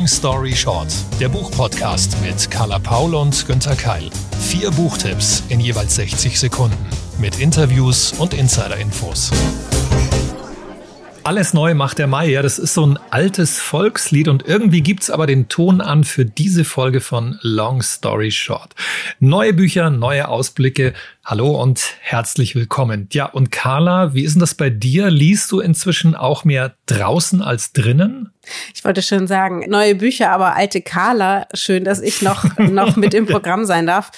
Long Story Short, der Buchpodcast mit Carla Paul und Günther Keil. Vier Buchtipps in jeweils 60 Sekunden mit Interviews und Insider-Infos. Alles neu macht der Mai, ja, das ist so ein altes Volkslied und irgendwie gibt's aber den Ton an für diese Folge von Long Story Short. Neue Bücher, neue Ausblicke. Hallo und herzlich willkommen. Ja, und Carla, wie ist denn das bei dir? Liest du inzwischen auch mehr draußen als drinnen? Ich wollte schon sagen, neue Bücher, aber alte Carla, schön, dass ich noch, noch mit im Programm sein darf.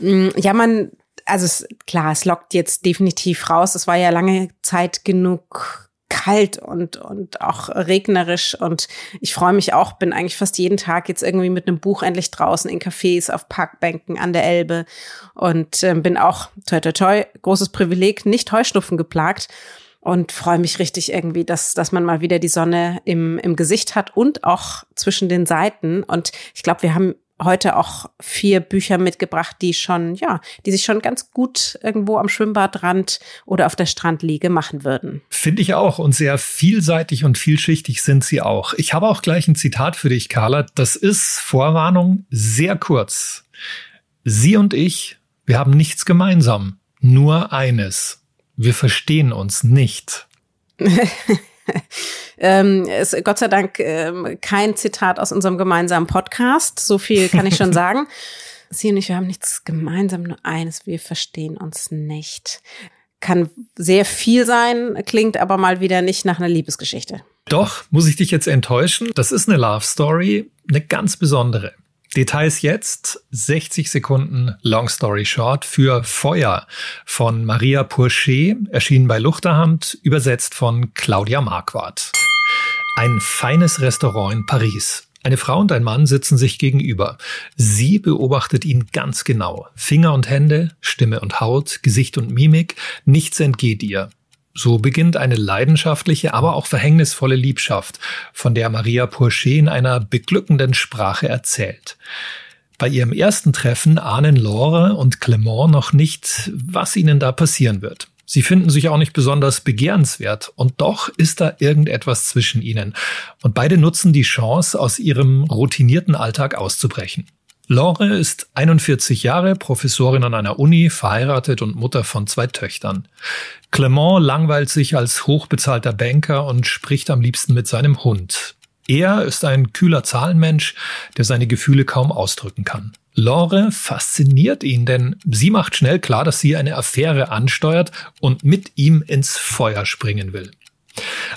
Mm, ja, man also es, klar, es lockt jetzt definitiv raus. Es war ja lange Zeit genug kalt und, und auch regnerisch. Und ich freue mich auch, bin eigentlich fast jeden Tag jetzt irgendwie mit einem Buch endlich draußen in Cafés, auf Parkbänken an der Elbe und äh, bin auch, toi, toi, toi, großes Privileg, nicht Heuschnupfen geplagt und freue mich richtig irgendwie, dass, dass man mal wieder die Sonne im, im Gesicht hat und auch zwischen den Seiten. Und ich glaube, wir haben heute auch vier Bücher mitgebracht, die schon, ja, die sich schon ganz gut irgendwo am Schwimmbadrand oder auf der Strandliege machen würden. Finde ich auch und sehr vielseitig und vielschichtig sind sie auch. Ich habe auch gleich ein Zitat für dich, Carla. Das ist Vorwarnung sehr kurz. Sie und ich, wir haben nichts gemeinsam, nur eines. Wir verstehen uns nicht. ähm, ist Gott sei Dank ähm, kein Zitat aus unserem gemeinsamen Podcast. So viel kann ich schon sagen. Sie und ich, wir haben nichts gemeinsam, nur eines, wir verstehen uns nicht. Kann sehr viel sein, klingt aber mal wieder nicht nach einer Liebesgeschichte. Doch, muss ich dich jetzt enttäuschen. Das ist eine Love Story, eine ganz besondere. Details jetzt, 60 Sekunden Long Story Short für Feuer von Maria Pourchet, erschienen bei Luchterhand, übersetzt von Claudia Marquardt. Ein feines Restaurant in Paris. Eine Frau und ein Mann sitzen sich gegenüber. Sie beobachtet ihn ganz genau. Finger und Hände, Stimme und Haut, Gesicht und Mimik, nichts entgeht ihr. So beginnt eine leidenschaftliche, aber auch verhängnisvolle Liebschaft, von der Maria Pourchet in einer beglückenden Sprache erzählt. Bei ihrem ersten Treffen ahnen Laure und Clement noch nicht, was ihnen da passieren wird. Sie finden sich auch nicht besonders begehrenswert und doch ist da irgendetwas zwischen ihnen. Und beide nutzen die Chance, aus ihrem routinierten Alltag auszubrechen. Laure ist 41 Jahre, Professorin an einer Uni, verheiratet und Mutter von zwei Töchtern. Clement langweilt sich als hochbezahlter Banker und spricht am liebsten mit seinem Hund. Er ist ein kühler Zahlenmensch, der seine Gefühle kaum ausdrücken kann. Laure fasziniert ihn, denn sie macht schnell klar, dass sie eine Affäre ansteuert und mit ihm ins Feuer springen will.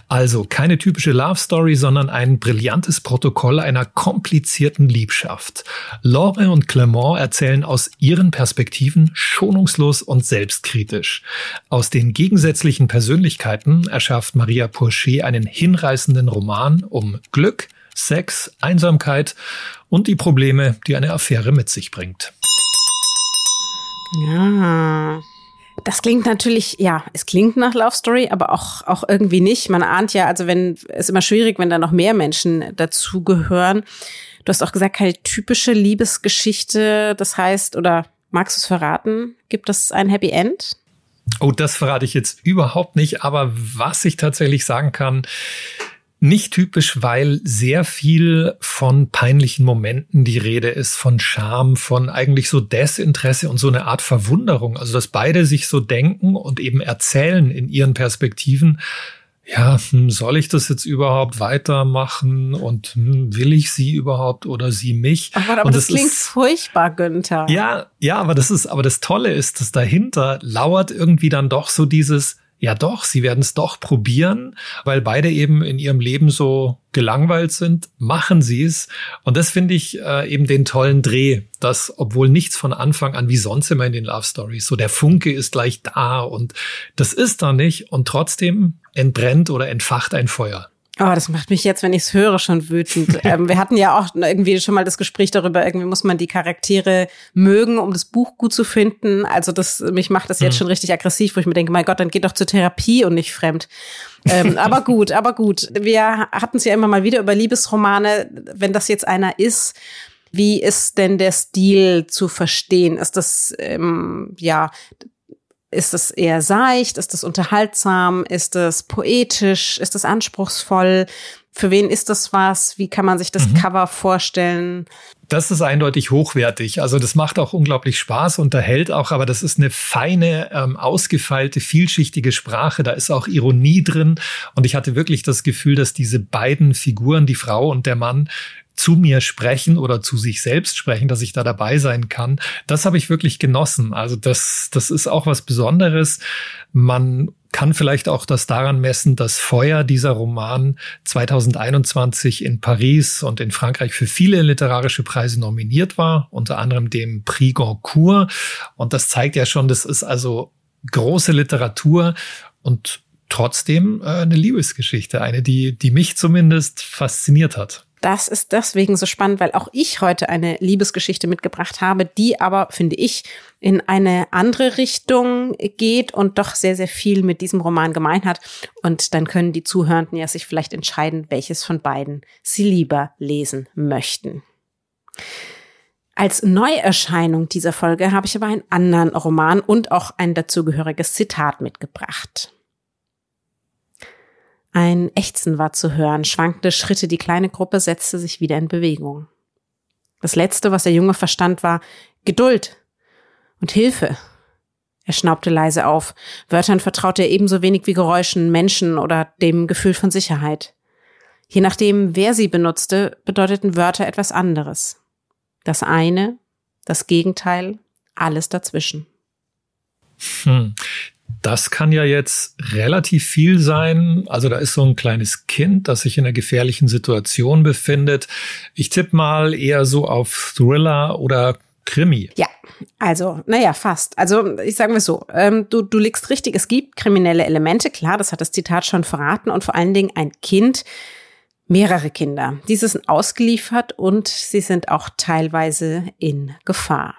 Also keine typische Love Story, sondern ein brillantes Protokoll einer komplizierten Liebschaft. Laure und Clement erzählen aus ihren Perspektiven schonungslos und selbstkritisch. Aus den gegensätzlichen Persönlichkeiten erschafft Maria Pourchet einen hinreißenden Roman um Glück, Sex, Einsamkeit und die Probleme, die eine Affäre mit sich bringt. Ja, das klingt natürlich, ja, es klingt nach Love Story, aber auch, auch irgendwie nicht. Man ahnt ja, also wenn, es ist immer schwierig, wenn da noch mehr Menschen dazugehören. Du hast auch gesagt, keine typische Liebesgeschichte. Das heißt, oder magst du es verraten? Gibt es ein Happy End? Oh, das verrate ich jetzt überhaupt nicht. Aber was ich tatsächlich sagen kann, nicht typisch, weil sehr viel von peinlichen Momenten die Rede ist, von Scham, von eigentlich so Desinteresse und so eine Art Verwunderung. Also, dass beide sich so denken und eben erzählen in ihren Perspektiven, ja, hm, soll ich das jetzt überhaupt weitermachen und hm, will ich sie überhaupt oder sie mich? Ach, aber und das, das klingt ist, furchtbar, Günther. Ja, ja, aber das ist, aber das Tolle ist, dass dahinter lauert irgendwie dann doch so dieses, ja doch, sie werden es doch probieren, weil beide eben in ihrem Leben so gelangweilt sind, machen sie es. Und das finde ich äh, eben den tollen Dreh, dass obwohl nichts von Anfang an wie sonst immer in den Love Stories, so der Funke ist gleich da und das ist da nicht und trotzdem entbrennt oder entfacht ein Feuer. Oh, das macht mich jetzt, wenn ich es höre, schon wütend. ähm, wir hatten ja auch irgendwie schon mal das Gespräch darüber, irgendwie muss man die Charaktere mögen, um das Buch gut zu finden. Also das, mich macht das jetzt mhm. schon richtig aggressiv, wo ich mir denke, mein Gott, dann geht doch zur Therapie und nicht fremd. ähm, aber gut, aber gut. Wir hatten es ja immer mal wieder über Liebesromane. Wenn das jetzt einer ist, wie ist denn der Stil zu verstehen? Ist das, ähm, ja, ist es eher seicht? Ist es unterhaltsam? Ist es poetisch? Ist es anspruchsvoll? für wen ist das was? Wie kann man sich das mhm. Cover vorstellen? Das ist eindeutig hochwertig. Also das macht auch unglaublich Spaß, unterhält auch, aber das ist eine feine, ähm, ausgefeilte, vielschichtige Sprache. Da ist auch Ironie drin. Und ich hatte wirklich das Gefühl, dass diese beiden Figuren, die Frau und der Mann, zu mir sprechen oder zu sich selbst sprechen, dass ich da dabei sein kann. Das habe ich wirklich genossen. Also das, das ist auch was Besonderes. Man kann vielleicht auch das daran messen, dass Feuer dieser Roman 2021 in Paris und in Frankreich für viele literarische Preise nominiert war, unter anderem dem Prix Goncourt. Und das zeigt ja schon, das ist also große Literatur und trotzdem äh, eine Liebesgeschichte, eine, die, die mich zumindest fasziniert hat das ist deswegen so spannend, weil auch ich heute eine Liebesgeschichte mitgebracht habe, die aber, finde ich, in eine andere Richtung geht und doch sehr, sehr viel mit diesem Roman gemein hat. Und dann können die Zuhörenden ja sich vielleicht entscheiden, welches von beiden sie lieber lesen möchten. Als Neuerscheinung dieser Folge habe ich aber einen anderen Roman und auch ein dazugehöriges Zitat mitgebracht. Ein Ächzen war zu hören, schwankende Schritte, die kleine Gruppe setzte sich wieder in Bewegung. Das Letzte, was der Junge verstand, war Geduld und Hilfe. Er schnaubte leise auf. Wörtern vertraute er ebenso wenig wie Geräuschen, Menschen oder dem Gefühl von Sicherheit. Je nachdem, wer sie benutzte, bedeuteten Wörter etwas anderes. Das eine, das Gegenteil, alles dazwischen. Hm. Das kann ja jetzt relativ viel sein. Also da ist so ein kleines Kind, das sich in einer gefährlichen Situation befindet. Ich tippe mal eher so auf Thriller oder Krimi. Ja, also, naja, fast. Also, ich sage mal so, ähm, du, du liegst richtig, es gibt kriminelle Elemente, klar, das hat das Zitat schon verraten, und vor allen Dingen ein Kind, mehrere Kinder. Diese sind ausgeliefert und sie sind auch teilweise in Gefahr.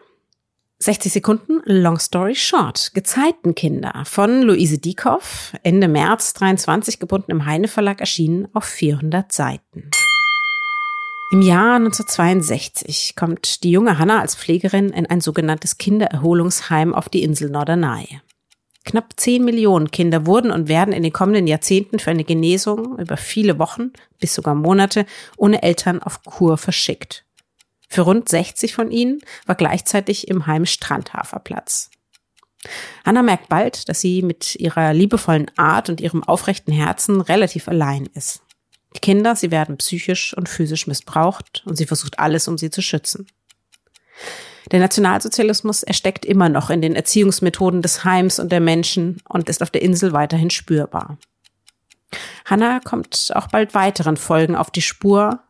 60 Sekunden, Long Story Short. Gezeitenkinder von Luise Diekoff, Ende März 23 gebunden im Heine Verlag erschienen auf 400 Seiten. Im Jahr 1962 kommt die junge Hanna als Pflegerin in ein sogenanntes Kindererholungsheim auf die Insel Norderney. Knapp 10 Millionen Kinder wurden und werden in den kommenden Jahrzehnten für eine Genesung über viele Wochen bis sogar Monate ohne Eltern auf Kur verschickt. Für rund 60 von ihnen war gleichzeitig im Heim Strandhaferplatz. Hanna merkt bald, dass sie mit ihrer liebevollen Art und ihrem aufrechten Herzen relativ allein ist. Die Kinder, sie werden psychisch und physisch missbraucht und sie versucht alles, um sie zu schützen. Der Nationalsozialismus ersteckt immer noch in den Erziehungsmethoden des Heims und der Menschen und ist auf der Insel weiterhin spürbar. Hanna kommt auch bald weiteren Folgen auf die Spur,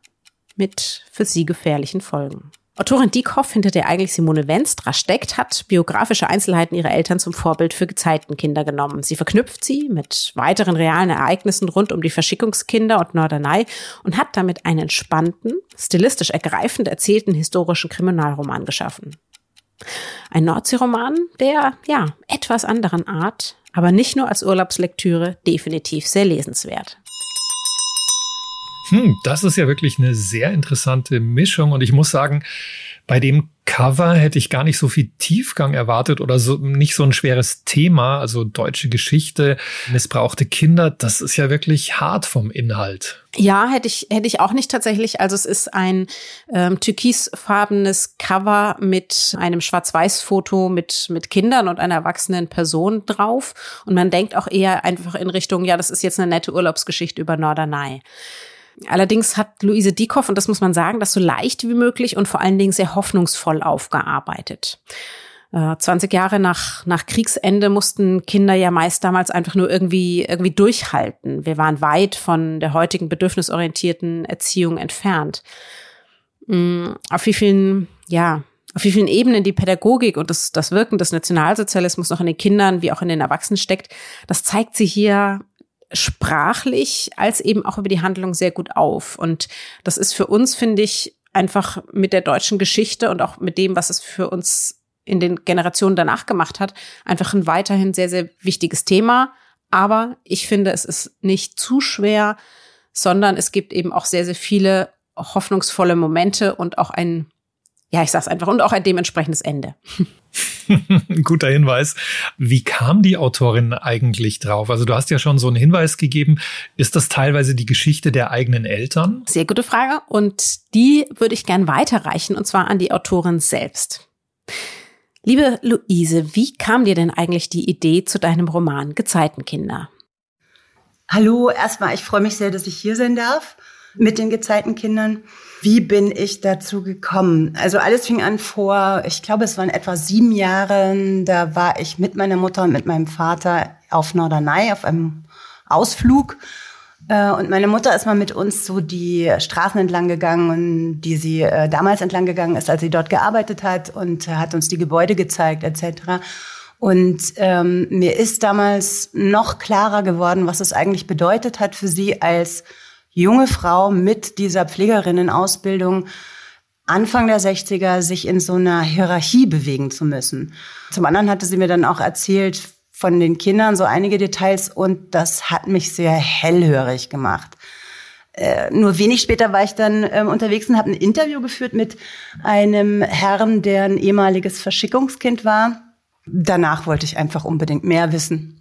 mit für sie gefährlichen Folgen. Autorin Diekhoff, hinter der eigentlich Simone Wenstra steckt, hat biografische Einzelheiten ihrer Eltern zum Vorbild für Gezeitenkinder genommen. Sie verknüpft sie mit weiteren realen Ereignissen rund um die Verschickungskinder und Norderney und hat damit einen entspannten, stilistisch ergreifend erzählten historischen Kriminalroman geschaffen. Ein Nordseeroman der, ja, etwas anderen Art, aber nicht nur als Urlaubslektüre definitiv sehr lesenswert. Hm, das ist ja wirklich eine sehr interessante Mischung und ich muss sagen, bei dem Cover hätte ich gar nicht so viel Tiefgang erwartet oder so nicht so ein schweres Thema, also deutsche Geschichte, missbrauchte Kinder, das ist ja wirklich hart vom Inhalt. Ja, hätte ich hätte ich auch nicht tatsächlich. Also es ist ein ähm, türkisfarbenes Cover mit einem Schwarz-Weiß-Foto mit mit Kindern und einer erwachsenen Person drauf und man denkt auch eher einfach in Richtung, ja, das ist jetzt eine nette Urlaubsgeschichte über Norderney. Allerdings hat Luise Diekoff, und das muss man sagen, das so leicht wie möglich und vor allen Dingen sehr hoffnungsvoll aufgearbeitet. 20 äh, Jahre nach, nach Kriegsende mussten Kinder ja meist damals einfach nur irgendwie, irgendwie durchhalten. Wir waren weit von der heutigen bedürfnisorientierten Erziehung entfernt. Mm, auf wie vielen, ja, auf wie vielen Ebenen die Pädagogik und das, das Wirken des Nationalsozialismus noch in den Kindern wie auch in den Erwachsenen steckt, das zeigt sie hier sprachlich als eben auch über die Handlung sehr gut auf. Und das ist für uns, finde ich, einfach mit der deutschen Geschichte und auch mit dem, was es für uns in den Generationen danach gemacht hat, einfach ein weiterhin sehr, sehr wichtiges Thema. Aber ich finde, es ist nicht zu schwer, sondern es gibt eben auch sehr, sehr viele hoffnungsvolle Momente und auch ein, ja, ich sag's einfach, und auch ein dementsprechendes Ende. Guter Hinweis. Wie kam die Autorin eigentlich drauf? Also du hast ja schon so einen Hinweis gegeben. Ist das teilweise die Geschichte der eigenen Eltern? Sehr gute Frage. Und die würde ich gern weiterreichen, und zwar an die Autorin selbst. Liebe Luise, wie kam dir denn eigentlich die Idee zu deinem Roman Gezeitenkinder? Hallo, erstmal, ich freue mich sehr, dass ich hier sein darf mit den Gezeitenkindern. Wie bin ich dazu gekommen? Also alles fing an vor, ich glaube, es waren etwa sieben Jahren. Da war ich mit meiner Mutter und mit meinem Vater auf Norderney auf einem Ausflug. Äh, und meine Mutter ist mal mit uns so die Straßen entlang gegangen, die sie äh, damals entlang gegangen ist, als sie dort gearbeitet hat und hat uns die Gebäude gezeigt etc. Und ähm, mir ist damals noch klarer geworden, was es eigentlich bedeutet hat für sie als junge Frau mit dieser Pflegerinnenausbildung Anfang der 60er sich in so einer Hierarchie bewegen zu müssen. Zum anderen hatte sie mir dann auch erzählt von den Kindern so einige Details und das hat mich sehr hellhörig gemacht. Äh, nur wenig später war ich dann äh, unterwegs und habe ein Interview geführt mit einem Herrn, der ein ehemaliges Verschickungskind war. Danach wollte ich einfach unbedingt mehr wissen.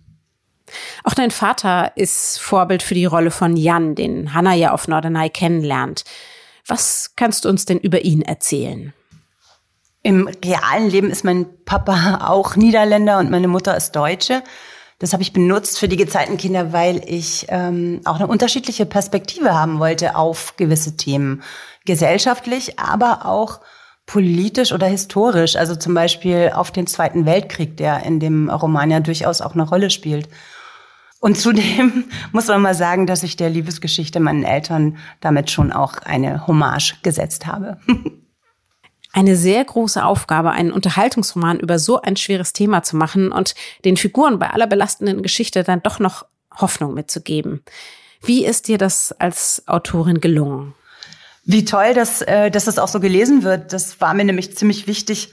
Auch dein Vater ist Vorbild für die Rolle von Jan, den Hannah ja auf Norderney kennenlernt. Was kannst du uns denn über ihn erzählen? Im realen Leben ist mein Papa auch Niederländer und meine Mutter ist Deutsche. Das habe ich benutzt für die Gezeitenkinder, weil ich ähm, auch eine unterschiedliche Perspektive haben wollte auf gewisse Themen. Gesellschaftlich, aber auch politisch oder historisch. Also zum Beispiel auf den Zweiten Weltkrieg, der in dem Roman ja durchaus auch eine Rolle spielt. Und zudem muss man mal sagen, dass ich der Liebesgeschichte meinen Eltern damit schon auch eine Hommage gesetzt habe. Eine sehr große Aufgabe, einen Unterhaltungsroman über so ein schweres Thema zu machen und den Figuren bei aller belastenden Geschichte dann doch noch Hoffnung mitzugeben. Wie ist dir das als Autorin gelungen? Wie toll, dass, äh, dass das auch so gelesen wird. Das war mir nämlich ziemlich wichtig.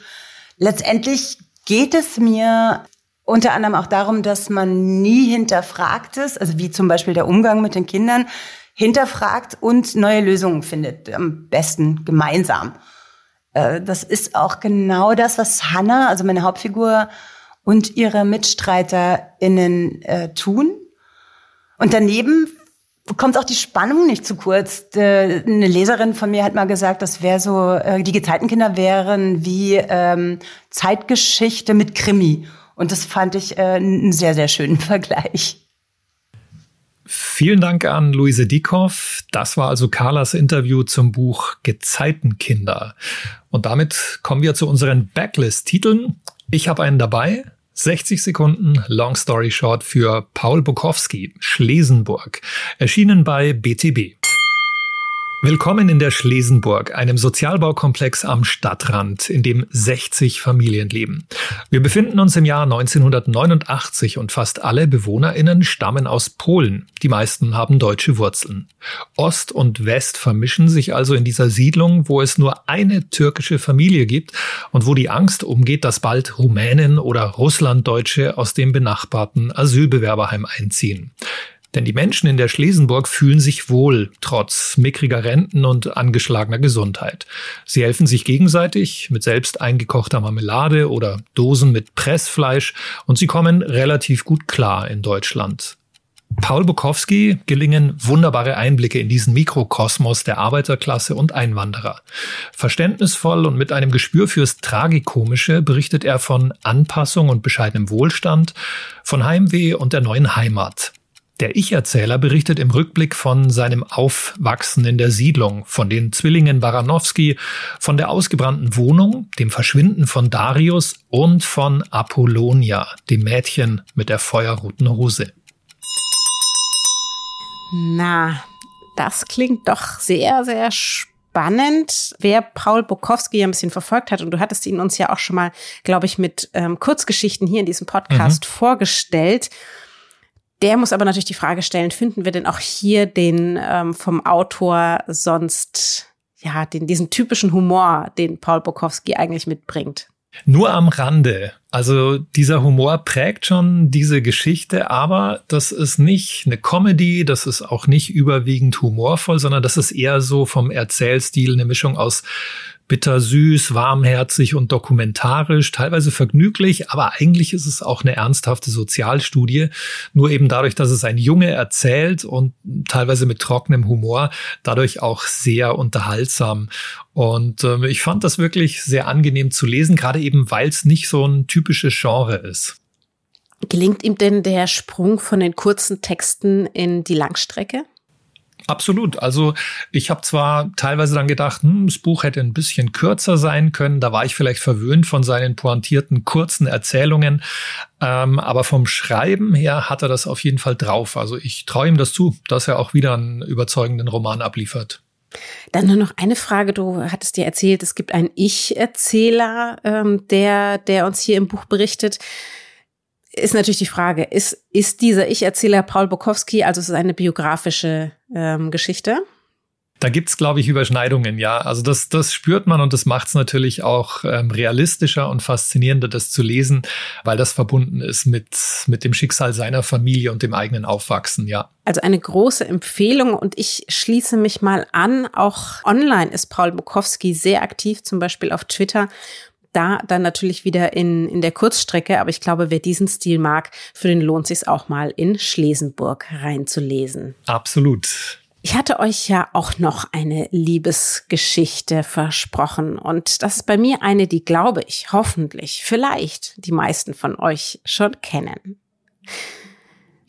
Letztendlich geht es mir unter anderem auch darum, dass man nie hinterfragt ist, also wie zum Beispiel der Umgang mit den Kindern, hinterfragt und neue Lösungen findet, am besten gemeinsam. Äh, das ist auch genau das, was Hannah, also meine Hauptfigur, und ihre MitstreiterInnen äh, tun. Und daneben kommt auch die Spannung nicht zu kurz. Eine Leserin von mir hat mal gesagt, das wäre so, äh, die Gezeitenkinder wären wie ähm, Zeitgeschichte mit Krimi. Und das fand ich äh, einen sehr, sehr schönen Vergleich. Vielen Dank an Luise Dieckhoff. Das war also Carlas Interview zum Buch Gezeitenkinder. Und damit kommen wir zu unseren Backlist-Titeln. Ich habe einen dabei. 60 Sekunden Long Story Short für Paul Bukowski, Schlesenburg, erschienen bei BTB. Willkommen in der Schlesenburg, einem Sozialbaukomplex am Stadtrand, in dem 60 Familien leben. Wir befinden uns im Jahr 1989 und fast alle BewohnerInnen stammen aus Polen. Die meisten haben deutsche Wurzeln. Ost und West vermischen sich also in dieser Siedlung, wo es nur eine türkische Familie gibt und wo die Angst umgeht, dass bald Rumänen oder Russlanddeutsche aus dem benachbarten Asylbewerberheim einziehen. Denn die Menschen in der Schlesenburg fühlen sich wohl, trotz mickriger Renten und angeschlagener Gesundheit. Sie helfen sich gegenseitig mit selbst eingekochter Marmelade oder Dosen mit Pressfleisch und sie kommen relativ gut klar in Deutschland. Paul Bukowski gelingen wunderbare Einblicke in diesen Mikrokosmos der Arbeiterklasse und Einwanderer. Verständnisvoll und mit einem Gespür fürs Tragikomische berichtet er von Anpassung und bescheidenem Wohlstand, von Heimweh und der neuen Heimat. Der Ich-Erzähler berichtet im Rückblick von seinem Aufwachsen in der Siedlung, von den Zwillingen Baranowski, von der ausgebrannten Wohnung, dem Verschwinden von Darius und von Apollonia, dem Mädchen mit der feuerroten Hose. Na, das klingt doch sehr, sehr spannend. Wer Paul Bukowski ein bisschen verfolgt hat, und du hattest ihn uns ja auch schon mal, glaube ich, mit ähm, Kurzgeschichten hier in diesem Podcast mhm. vorgestellt, der muss aber natürlich die Frage stellen, finden wir denn auch hier den ähm, vom Autor sonst, ja, den, diesen typischen Humor, den Paul Bukowski eigentlich mitbringt? Nur am Rande. Also dieser Humor prägt schon diese Geschichte, aber das ist nicht eine Comedy, das ist auch nicht überwiegend humorvoll, sondern das ist eher so vom Erzählstil eine Mischung aus bittersüß, warmherzig und dokumentarisch, teilweise vergnüglich, aber eigentlich ist es auch eine ernsthafte Sozialstudie. Nur eben dadurch, dass es ein Junge erzählt und teilweise mit trockenem Humor, dadurch auch sehr unterhaltsam. Und äh, ich fand das wirklich sehr angenehm zu lesen, gerade eben, weil es nicht so ein typisches Genre ist. Gelingt ihm denn der Sprung von den kurzen Texten in die Langstrecke? Absolut. Also ich habe zwar teilweise dann gedacht, hm, das Buch hätte ein bisschen kürzer sein können. Da war ich vielleicht verwöhnt von seinen pointierten kurzen Erzählungen. Ähm, aber vom Schreiben her hat er das auf jeden Fall drauf. Also ich traue ihm das zu, dass er auch wieder einen überzeugenden Roman abliefert. Dann nur noch eine Frage. Du hattest dir erzählt, es gibt einen Ich-Erzähler, ähm, der, der uns hier im Buch berichtet ist natürlich die Frage, ist, ist dieser Ich-Erzähler Paul Bukowski, also es ist eine biografische ähm, Geschichte? Da gibt's, glaube ich, Überschneidungen, ja. Also das, das spürt man und das macht es natürlich auch ähm, realistischer und faszinierender, das zu lesen, weil das verbunden ist mit, mit dem Schicksal seiner Familie und dem eigenen Aufwachsen, ja. Also eine große Empfehlung und ich schließe mich mal an. Auch online ist Paul Bukowski sehr aktiv, zum Beispiel auf Twitter da dann natürlich wieder in, in der Kurzstrecke, aber ich glaube, wer diesen Stil mag, für den lohnt sich auch mal in Schlesenburg reinzulesen. Absolut. Ich hatte euch ja auch noch eine Liebesgeschichte versprochen und das ist bei mir eine, die glaube ich, hoffentlich, vielleicht die meisten von euch schon kennen.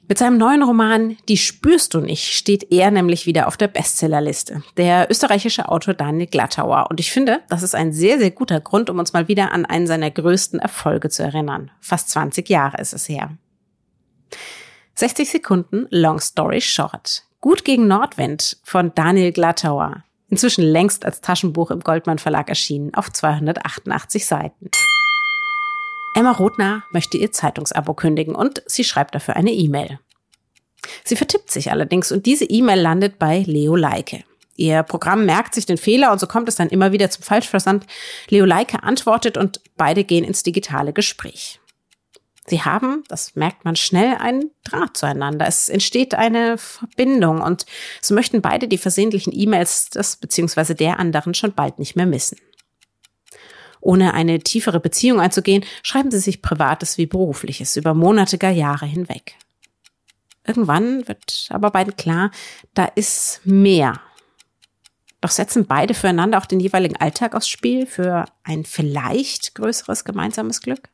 Mit seinem neuen Roman Die spürst du nicht steht er nämlich wieder auf der Bestsellerliste. Der österreichische Autor Daniel Glattauer. Und ich finde, das ist ein sehr, sehr guter Grund, um uns mal wieder an einen seiner größten Erfolge zu erinnern. Fast 20 Jahre ist es her. 60 Sekunden Long Story Short. Gut gegen Nordwind von Daniel Glattauer. Inzwischen längst als Taschenbuch im Goldmann Verlag erschienen auf 288 Seiten. Emma Rothner möchte ihr Zeitungsabo kündigen und sie schreibt dafür eine E-Mail. Sie vertippt sich allerdings und diese E-Mail landet bei Leo Leike. Ihr Programm merkt sich den Fehler und so kommt es dann immer wieder zum Falschversand. Leo Leike antwortet und beide gehen ins digitale Gespräch. Sie haben, das merkt man schnell, einen Draht zueinander. Es entsteht eine Verbindung und so möchten beide die versehentlichen E-Mails des bzw. der anderen schon bald nicht mehr missen. Ohne eine tiefere Beziehung einzugehen, schreiben sie sich Privates wie Berufliches über Monate, gar Jahre hinweg. Irgendwann wird aber beiden klar, da ist mehr. Doch setzen beide füreinander auch den jeweiligen Alltag aufs Spiel für ein vielleicht größeres gemeinsames Glück?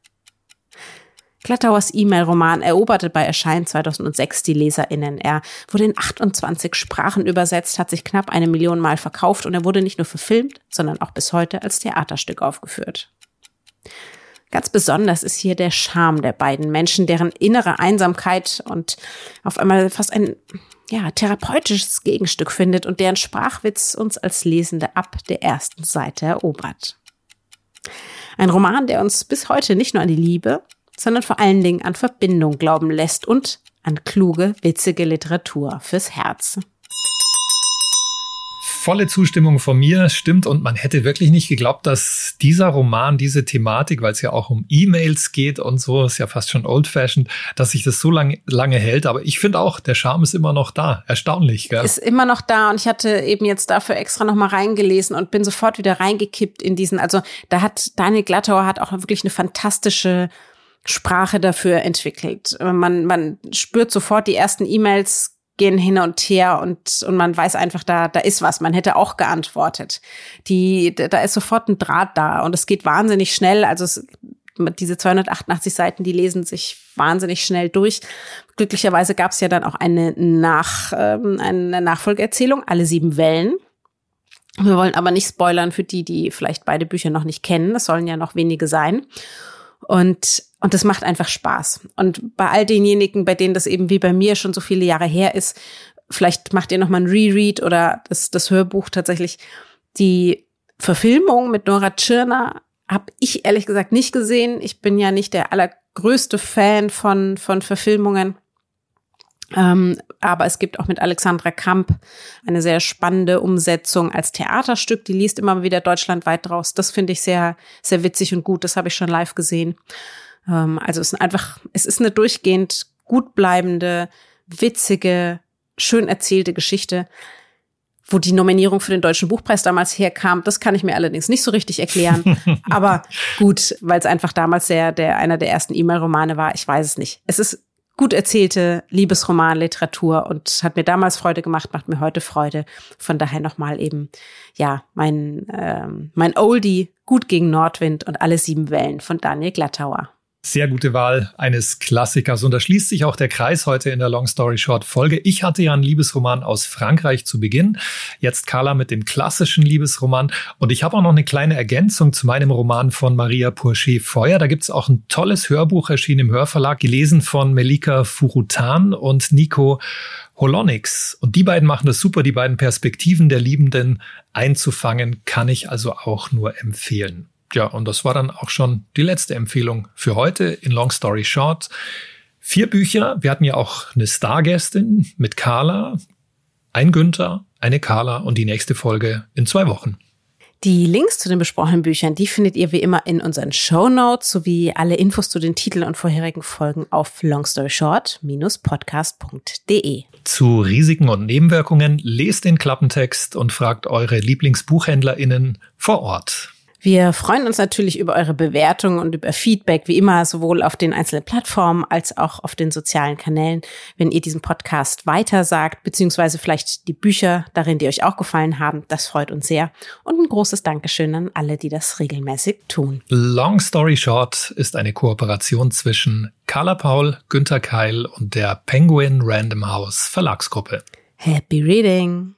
Glattauers E-Mail-Roman eroberte bei Erscheinen 2006 die LeserInnen. Er wurde in 28 Sprachen übersetzt, hat sich knapp eine Million Mal verkauft und er wurde nicht nur verfilmt, sondern auch bis heute als Theaterstück aufgeführt. Ganz besonders ist hier der Charme der beiden Menschen, deren innere Einsamkeit und auf einmal fast ein ja, therapeutisches Gegenstück findet und deren Sprachwitz uns als Lesende ab der ersten Seite erobert. Ein Roman, der uns bis heute nicht nur an die Liebe, sondern vor allen Dingen an Verbindung glauben lässt und an kluge, witzige Literatur fürs Herz. Volle Zustimmung von mir, stimmt. Und man hätte wirklich nicht geglaubt, dass dieser Roman, diese Thematik, weil es ja auch um E-Mails geht und so, ist ja fast schon old-fashioned, dass sich das so lange, lange hält. Aber ich finde auch, der Charme ist immer noch da. Erstaunlich, gell? Ist immer noch da. Und ich hatte eben jetzt dafür extra noch mal reingelesen und bin sofort wieder reingekippt in diesen. Also da hat Daniel Glattauer hat auch wirklich eine fantastische Sprache dafür entwickelt. Man, man spürt sofort die ersten E-Mails gehen hin und her und, und man weiß einfach, da, da ist was. Man hätte auch geantwortet. Die, da ist sofort ein Draht da und es geht wahnsinnig schnell. Also es, diese 288 Seiten, die lesen sich wahnsinnig schnell durch. Glücklicherweise gab es ja dann auch eine, Nach, ähm, eine Nachfolgeerzählung, alle sieben Wellen. Wir wollen aber nicht spoilern für die, die vielleicht beide Bücher noch nicht kennen. Es sollen ja noch wenige sein. Und, und das macht einfach Spaß. Und bei all denjenigen, bei denen das eben wie bei mir schon so viele Jahre her ist, vielleicht macht ihr noch mal ein Reread oder das, das Hörbuch tatsächlich. Die Verfilmung mit Nora Tschirner habe ich ehrlich gesagt nicht gesehen. Ich bin ja nicht der allergrößte Fan von, von Verfilmungen. Ähm, aber es gibt auch mit Alexandra Kamp eine sehr spannende Umsetzung als Theaterstück. Die liest immer wieder deutschlandweit draus. Das finde ich sehr, sehr witzig und gut. Das habe ich schon live gesehen. Ähm, also es ist einfach, es ist eine durchgehend gut bleibende, witzige, schön erzählte Geschichte. Wo die Nominierung für den Deutschen Buchpreis damals herkam, das kann ich mir allerdings nicht so richtig erklären. Aber gut, weil es einfach damals der, der einer der ersten E-Mail-Romane war, ich weiß es nicht. Es ist gut erzählte Liebesromanliteratur und hat mir damals Freude gemacht, macht mir heute Freude. Von daher nochmal eben, ja, mein, ähm, mein Oldie, Gut gegen Nordwind und alle sieben Wellen von Daniel Glattauer. Sehr gute Wahl eines Klassikers. Und da schließt sich auch der Kreis heute in der Long Story Short Folge. Ich hatte ja einen Liebesroman aus Frankreich zu Beginn. Jetzt Carla mit dem klassischen Liebesroman. Und ich habe auch noch eine kleine Ergänzung zu meinem Roman von Maria Pourchet Feuer. Da gibt es auch ein tolles Hörbuch erschienen im Hörverlag, gelesen von Melika Furutan und Nico Holonix. Und die beiden machen das super, die beiden Perspektiven der Liebenden einzufangen, kann ich also auch nur empfehlen. Ja, und das war dann auch schon die letzte Empfehlung für heute in Long Story Short. Vier Bücher. Wir hatten ja auch eine Stargästin mit Carla, ein Günther, eine Carla und die nächste Folge in zwei Wochen. Die Links zu den besprochenen Büchern, die findet ihr wie immer in unseren Show Notes sowie alle Infos zu den Titeln und vorherigen Folgen auf longstoryshort-podcast.de. Zu Risiken und Nebenwirkungen lest den Klappentext und fragt eure LieblingsbuchhändlerInnen vor Ort. Wir freuen uns natürlich über eure Bewertungen und über Feedback, wie immer, sowohl auf den einzelnen Plattformen als auch auf den sozialen Kanälen. Wenn ihr diesen Podcast weitersagt, beziehungsweise vielleicht die Bücher darin, die euch auch gefallen haben, das freut uns sehr. Und ein großes Dankeschön an alle, die das regelmäßig tun. Long Story Short ist eine Kooperation zwischen Carla Paul, Günther Keil und der Penguin Random House Verlagsgruppe. Happy Reading!